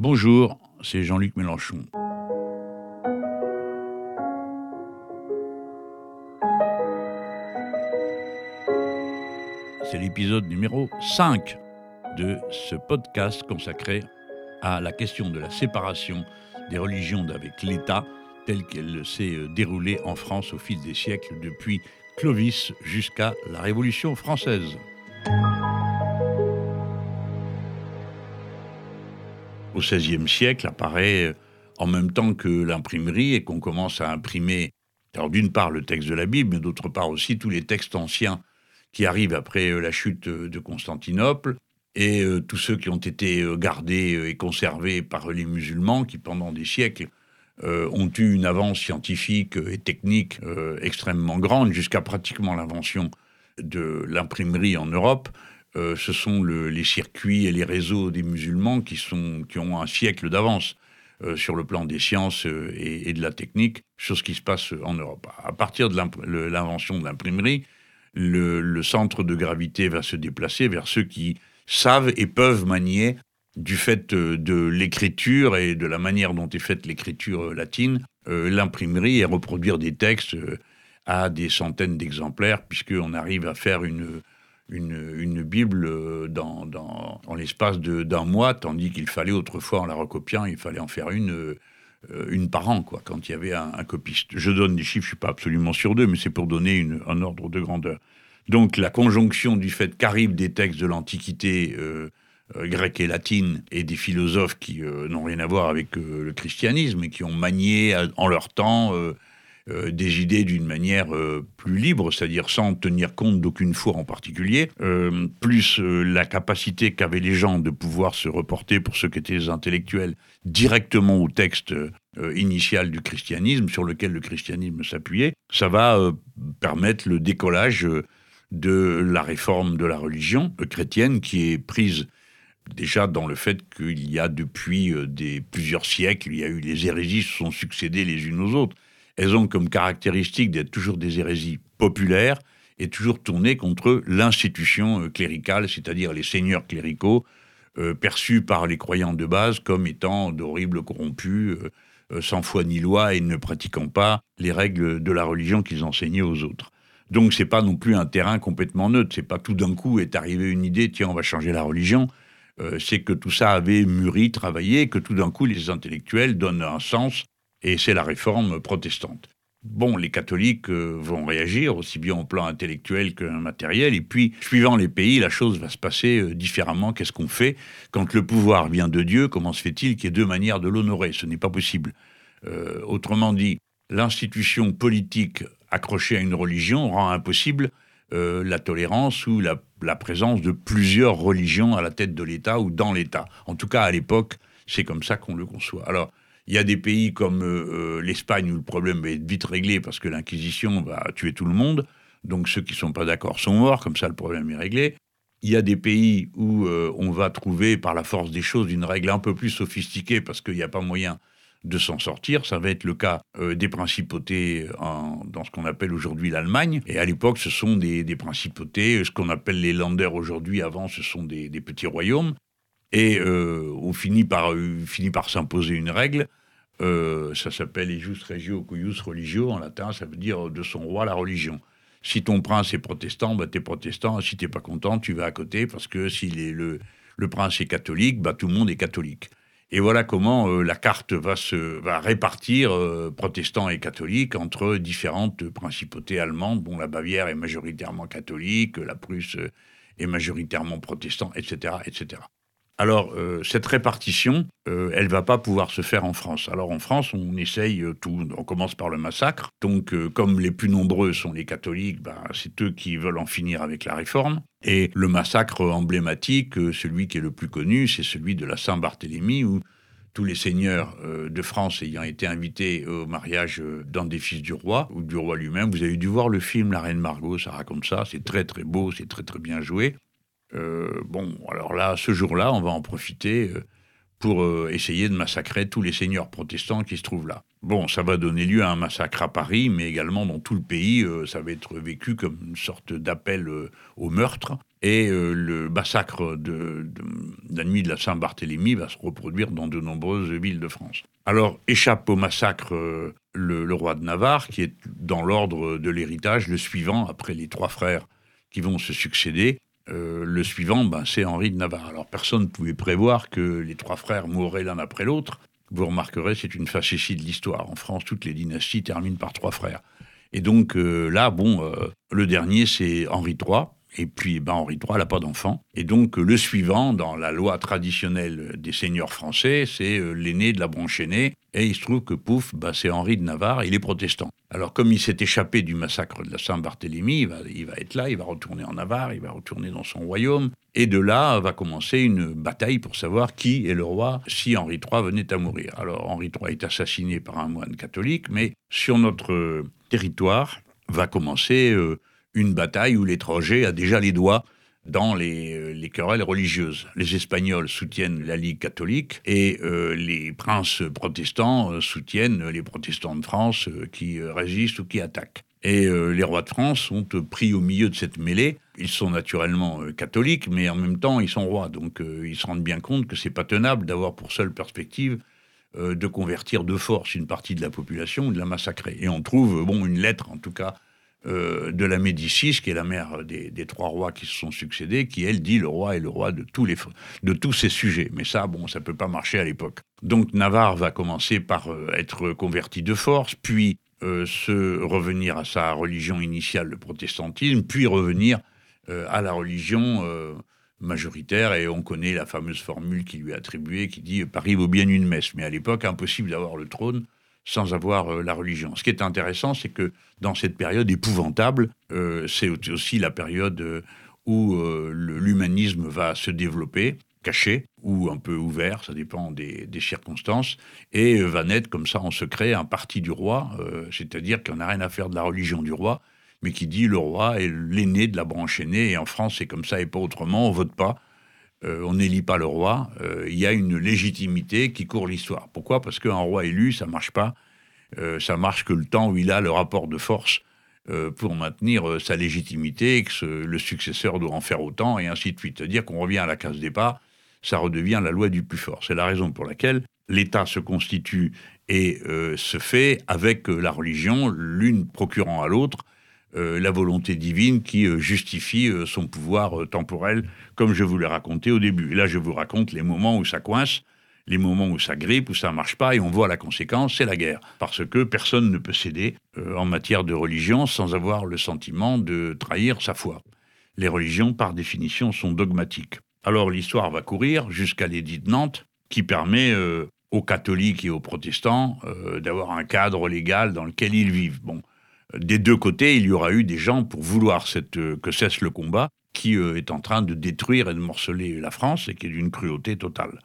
Bonjour, c'est Jean-Luc Mélenchon. C'est l'épisode numéro 5 de ce podcast consacré à la question de la séparation des religions avec l'État telle qu'elle s'est euh, déroulée en France au fil des siècles depuis Clovis jusqu'à la Révolution française. Au XVIe siècle apparaît euh, en même temps que l'imprimerie et qu'on commence à imprimer, d'une part le texte de la Bible, mais d'autre part aussi tous les textes anciens qui arrivent après euh, la chute de Constantinople, et euh, tous ceux qui ont été gardés et conservés par les musulmans, qui pendant des siècles ont eu une avance scientifique et technique extrêmement grande, jusqu'à pratiquement l'invention de l'imprimerie en Europe. Euh, ce sont les circuits et les réseaux des musulmans qui, sont, qui ont un siècle d'avance euh, sur le plan des sciences euh, et, de la technique sur ce qui se passe en Europe. À partir de l'invention de l'imprimerie, le, centre de gravité va se déplacer vers ceux qui savent et peuvent manier du fait de l'écriture et de la manière dont est faite l'écriture latine, l'imprimerie et reproduire des textes à des centaines d'exemplaires, puisqu'on arrive à faire une, une, Bible euh, dans, dans l'espace d'un mois, tandis qu'il fallait autrefois, en la recopiant, il fallait en faire une, euh, une par an, quoi, quand il y avait un, copiste. Je donne des chiffres, je ne suis pas absolument sûr d'eux, mais c'est pour donner un ordre de grandeur. Donc la conjonction du fait qu'arrivent des textes de l'Antiquité euh, grecque et latine et des philosophes qui n'ont rien à voir avec le christianisme et qui ont manié en leur temps euh, des idées d'une manière euh, plus libre, c'est-à-dire sans tenir compte d'aucune foi en particulier, euh, plus la capacité qu'avaient les gens de pouvoir se reporter, pour ceux qui étaient intellectuels, directement au texte initial du christianisme, sur lequel le christianisme s'appuyait, ça va permettre le décollage de la réforme de la religion chrétienne qui est prise déjà dans le fait qu'il y a depuis plusieurs siècles, il y a eu les hérésies se sont succédées les unes aux autres elles ont comme caractéristique d'être toujours des hérésies populaires et toujours tournées contre l'institution euh, cléricale, c'est-à-dire les seigneurs cléricaux, euh, perçus par les croyants de base comme étant d'horribles corrompus, euh, sans foi ni loi et ne pratiquant pas les règles de la religion qu'ils enseignaient aux autres. Donc c'est pas non plus un terrain complètement neutre. C'est pas tout d'un coup est arrivée une idée, tiens, on va changer la religion. c'est que tout ça avait mûri, travaillé, que tout d'un coup les intellectuels donnent un sens et c'est la réforme protestante. Bon, les catholiques euh, vont réagir aussi bien au plan intellectuel que matériel, et puis, suivant les pays, la chose va se passer euh, différemment. Qu'est-ce qu'on fait Quand le pouvoir vient de Dieu, comment se fait-il qu'il y ait deux manières de l'honorer? Ce n'est pas possible. Euh, autrement dit, l'institution politique accrochée à une religion rend impossible la tolérance ou la, la, présence de plusieurs religions à la tête de l'État ou dans l'État. En tout cas, à l'époque, c'est comme ça qu'on le conçoit. Alors, il y a des pays comme euh, euh, l'Espagne où le problème va être vite réglé parce que l'Inquisition va tuer tout le monde. Donc ceux qui ne sont pas d'accord sont morts, comme ça le problème est réglé. Il y a des pays où euh, on va trouver par la force des choses une règle un peu plus sophistiquée parce qu'il n'y a pas moyen de s'en sortir. Ça va être le cas des principautés dans ce qu'on appelle aujourd'hui l'Allemagne. Et à l'époque, ce sont des, principautés, ce qu'on appelle les Länder aujourd'hui. Avant, ce sont des, petits royaumes. Et on finit par, finit par s'imposer une règle euh, ça s'appelle Ejus regio cuius religio, en latin, ça veut dire de son roi la religion. Si ton prince est protestant, bah, tu es protestant. Si t'es pas content, tu vas à côté, parce que si le, le prince est catholique, bah, tout le monde est catholique. Et voilà comment euh, la carte va se va répartir euh, protestants et catholiques entre différentes principautés allemandes. Bon, la Bavière est majoritairement catholique, la Prusse est majoritairement protestant, etc., etc. Alors, euh, cette répartition, euh, elle va pas pouvoir se faire en France. Alors, en France, on essaye euh, tout. On commence par le massacre. Donc, comme les plus nombreux sont les catholiques, ben, c'est eux qui veulent en finir avec la réforme. Et le massacre emblématique, celui qui est le plus connu, c'est celui de la Saint-Barthélemy, où tous les seigneurs de France ayant été invités au mariage d'un des fils du roi, ou du roi lui-même. Vous avez dû voir le film La Reine Margot, ça raconte ça. C'est très, très beau, c'est très, très bien joué. Euh, bon, alors là, ce jour-là, on va en profiter euh, pour euh, essayer de massacrer tous les seigneurs protestants qui se trouvent là. Bon, ça va donner lieu à un massacre à Paris, mais également dans tout le pays. Ça va être vécu comme une sorte d'appel au meurtre. Et le massacre de, la nuit de la Saint-Barthélemy va se reproduire dans de nombreuses villes de France. Alors, échappe au massacre le roi de Navarre, qui est dans l'ordre de l'héritage le suivant après les trois frères qui vont se succéder. Euh, le suivant, ben, c'est Henri de Navarre. Alors personne ne pouvait prévoir que les trois frères mourraient l'un après l'autre. Vous remarquerez, c'est une facétie de l'histoire. En France, toutes les dynasties terminent par trois frères. Et donc euh, là, bon, euh, le dernier, c'est Henri III, et puis, ben, Henri III n'a pas d'enfant. Et donc, le suivant, dans la loi traditionnelle des seigneurs français, c'est l'aîné de la branche aînée. Et il se trouve que, pouf, ben, c'est Henri de Navarre, il est protestant. Alors, comme il s'est échappé du massacre de la Saint-Barthélemy, il va, il va être là, il va retourner en Navarre, il va retourner dans son royaume. Et de là va commencer une bataille pour savoir qui est le roi si Henri III venait à mourir. Alors, Henri III est assassiné par un moine catholique, mais sur notre territoire va commencer... Euh, une bataille où l'étranger a déjà les doigts dans les, euh, les, querelles religieuses. Les Espagnols soutiennent la Ligue catholique et euh, les princes protestants euh, soutiennent les protestants de France qui résistent ou qui attaquent. Et les rois de France sont pris au milieu de cette mêlée. Ils sont naturellement catholiques, mais en même temps, ils sont rois. Donc ils se rendent bien compte que c'est pas tenable d'avoir pour seule perspective de convertir de force une partie de la population ou de la massacrer. Et on trouve, bon, une lettre, en tout cas, euh, de la Médicis, qui est la mère des, trois rois qui se sont succédés, qui, elle, dit le roi est le roi de tous, les, de tous ces sujets. Mais ça, bon, ça peut pas marcher à l'époque. Donc Navarre va commencer par euh, être converti de force, puis euh, se revenir à sa religion initiale, le protestantisme, puis revenir à la religion majoritaire, et on connaît la fameuse formule qui lui est attribuée, qui dit « Paris vaut bien une messe ». Mais à l'époque, impossible d'avoir le trône sans avoir euh, la religion. Ce qui est intéressant, c'est que dans cette période épouvantable, euh, c'est aussi la période euh, où l'humanisme va se développer, caché ou un peu ouvert, ça dépend des, circonstances, et va naître comme ça en secret un parti du roi, c'est-à-dire qu'on n'a rien à faire de la religion du roi, mais qui dit le roi est l'aîné de la branche aînée, et en France c'est comme ça et pas autrement, on vote pas. On n'élit pas le roi, il y a une légitimité qui court l'histoire. Pourquoi? Parce qu'un roi élu, ça marche pas. Euh, ça marche que le temps où il a le rapport de force euh, pour maintenir euh, sa légitimité, que le successeur doit en faire autant, et ainsi de suite. C'est-à-dire qu'on revient à la case départ, ça redevient la loi du plus fort. C'est la raison pour laquelle l'État se constitue et se fait avec la religion, l'une procurant à l'autre la volonté divine qui justifie son pouvoir temporel, comme je vous l'ai raconté au début. Et là, je vous raconte les moments où ça coince, les moments où ça grippe, où ça marche pas, et on voit la conséquence, c'est la guerre. Parce que personne ne peut céder euh, en matière de religion sans avoir le sentiment de trahir sa foi. Les religions, par définition, sont dogmatiques. Alors l'histoire va courir jusqu'à l'édit de Nantes, qui permet euh, aux catholiques et aux protestants euh, d'avoir un cadre légal dans lequel ils vivent. Bon, des deux côtés, il y aura eu des gens pour vouloir que cesse le combat, qui est en train de détruire et de morceler la France et qui est d'une cruauté totale.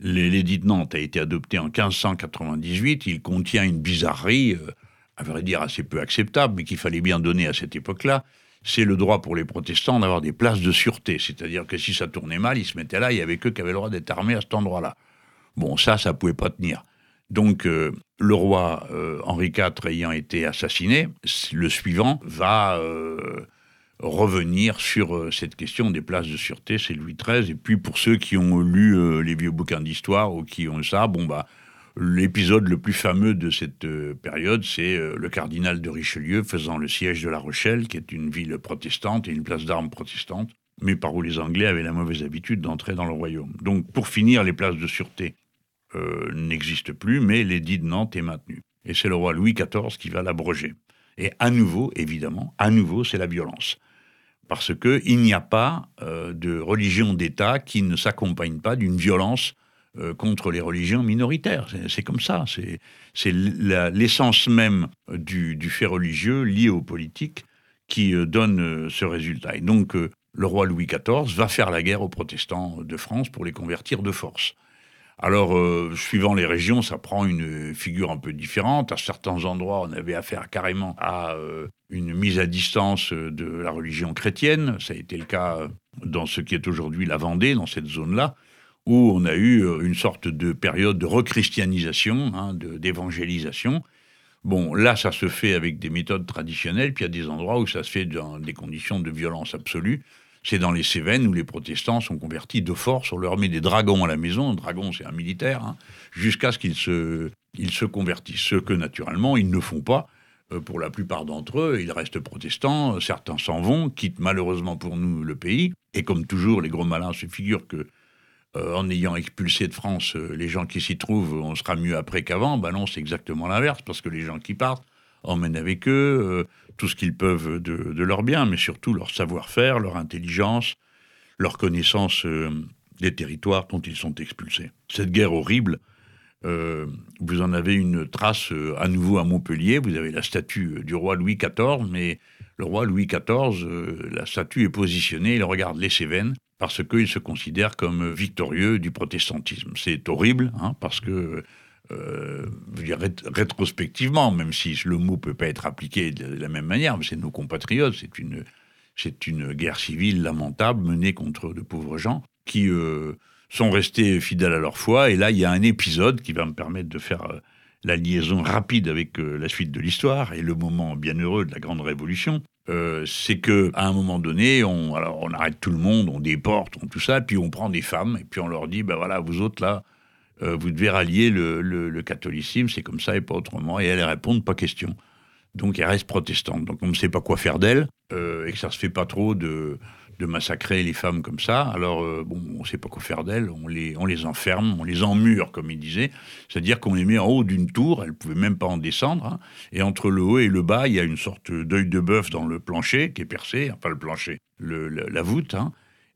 L'édit de Nantes a été adopté en 1598. Il contient une bizarrerie, euh, à vrai dire assez peu acceptable, mais qu'il fallait bien donner à cette époque-là. C'est le droit pour les protestants d'avoir des places de sûreté. C'est-à-dire que si ça tournait mal, ils se mettaient là, il y avait que qui avaient le droit d'être armés à cet endroit-là. Bon, ça, ça pouvait pas tenir. Donc, euh, le roi euh, Henri IV ayant été assassiné, le suivant va revenir sur euh, cette question des places de sûreté, c'est Louis XIII. Et puis pour ceux qui ont lu euh, les vieux bouquins d'histoire ou qui ont ça, bon bah l'épisode le plus fameux de cette euh, période, c'est le cardinal de Richelieu faisant le siège de La Rochelle, qui est une ville protestante et une place d'armes protestante, mais par où les Anglais avaient la mauvaise habitude d'entrer dans le royaume. Donc pour finir, les places de sûreté n'existent plus, mais l'édit de Nantes est maintenu. Et c'est le roi Louis XIV qui va l'abroger. Et à nouveau, évidemment, à nouveau, c'est la violence parce qu'il n'y a pas euh, de religion d'État qui ne s'accompagne pas d'une violence euh, contre les religions minoritaires. C'est comme ça. C'est l'essence même du, fait religieux lié aux politiques qui euh, donne ce résultat. Et donc, le roi Louis XIV va faire la guerre aux protestants de France pour les convertir de force. Alors, euh, suivant les régions, ça prend une figure un peu différente. À certains endroits, on avait affaire carrément à euh, une mise à distance de la religion chrétienne. Ça a été le cas dans ce qui est aujourd'hui la Vendée, dans cette zone-là, où on a eu une sorte de période de rechristianisation, hein, d'évangélisation. Bon, là, ça se fait avec des méthodes traditionnelles, puis il y a des endroits où ça se fait dans des conditions de violence absolue. C'est dans les Cévennes où les protestants sont convertis de force. On leur met des dragons à la maison. Un dragon, c'est un militaire, hein, jusqu'à ce qu'ils se, ils se convertissent. Ce que, naturellement, ils ne font pas. Euh, pour la plupart d'entre eux, ils restent protestants. Certains s'en vont, quittent malheureusement pour nous le pays. Et comme toujours, les gros malins se figurent que euh, en ayant expulsé de France euh, les gens qui s'y trouvent, on sera mieux après qu'avant. Ben non, c'est exactement l'inverse, parce que les gens qui partent emmènent avec eux euh, tout ce qu'ils peuvent de, leur bien, mais surtout leur savoir-faire, leur intelligence, leur connaissance des territoires dont ils sont expulsés. Cette guerre horrible, vous en avez une trace à nouveau à Montpellier. Vous avez la statue du roi Louis XIV, mais le roi Louis XIV, la statue est positionnée, il regarde les Cévennes parce qu'il se considère comme victorieux du protestantisme. C'est horrible, hein, parce que, euh, rétrospectivement, même si le mot peut pas être appliqué de la même manière, mais c'est nos compatriotes, c'est une, c'est une guerre civile lamentable menée contre de pauvres gens qui euh, sont restés fidèles à leur foi. Et là, il y a un épisode qui va me permettre de faire euh, la liaison rapide avec la suite de l'histoire et le moment bienheureux de la Grande Révolution. C'est que à un moment donné, on, alors on arrête tout le monde, on déporte, on tout ça, puis on prend des femmes et puis on leur dit, ben voilà, vous autres là, euh, vous devez rallier le, catholicisme, c'est comme ça et pas autrement. Et elles répondent pas question. Donc elles restent protestantes. Donc on ne sait pas quoi faire d'elles euh, et que ça se fait pas trop de massacrer les femmes comme ça. Alors, euh, bon, on ne sait pas quoi faire d'elles, on les, on les enferme, on les emmure, comme il disait. C'est-à-dire qu'on les met en haut d'une tour, elles ne pouvaient même pas en descendre. Hein. et entre le haut et le bas, il y a une sorte d'œil de bœuf dans le plancher qui est percé, enfin le plancher, la, voûte. Hein.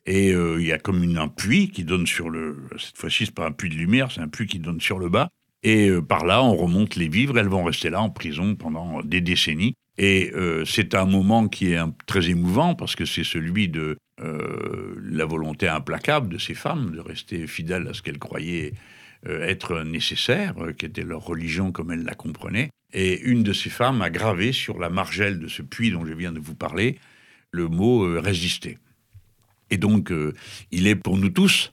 Et euh, il y a comme une, un puits qui donne sur le. Cette fois-ci, c'est pas un puits de lumière, c'est un puits qui donne sur le bas. Et euh, par là, on remonte les vivres. Elles vont rester là en prison pendant des décennies. Et euh, c'est un moment qui est très émouvant parce que c'est celui de la volonté implacable de ces femmes de rester fidèles à ce qu'elles croyaient être nécessaire, qui était leur religion comme elles la comprenaient. Et une de ces femmes a gravé sur la margelle de ce puits dont je viens de vous parler le mot résister. Et donc, il est pour nous tous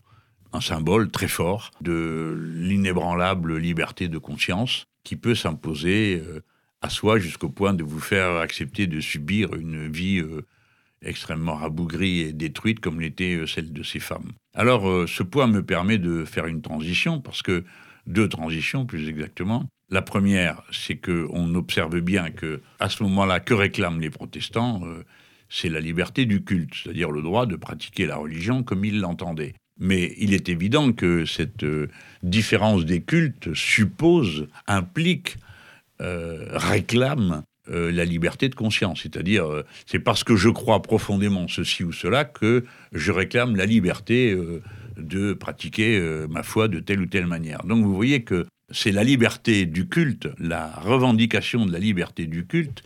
un symbole très fort de l'inébranlable liberté de conscience qui peut s'imposer à soi jusqu'au point de vous faire accepter de subir une vie euh, extrêmement rabougrie et détruite comme l'était euh, celle de ces femmes. Alors euh, ce point me permet de faire une transition parce que deux transitions plus exactement. La première, c'est que on observe bien que à ce moment-là, que réclament les protestants C'est la liberté du culte, c'est-à-dire le droit de pratiquer la religion comme ils l'entendaient. Mais il est évident que cette différence des cultes suppose, implique euh, réclame euh, la liberté de conscience. C'est-à-dire, euh, c'est parce que je crois profondément ceci ou cela que je réclame la liberté de pratiquer ma foi de telle ou telle manière. Donc vous voyez que c'est la liberté du culte, la revendication de la liberté du culte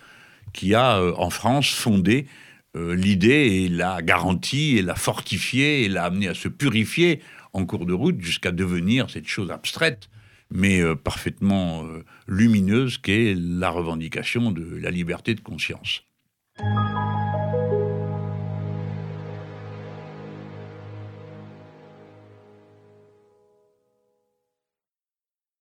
qui a en France fondé l'idée et la garantie et la fortifié et l'a amené à se purifier en cours de route jusqu'à devenir cette chose abstraite mais euh, parfaitement euh, lumineuse qu'est la revendication de la liberté de conscience.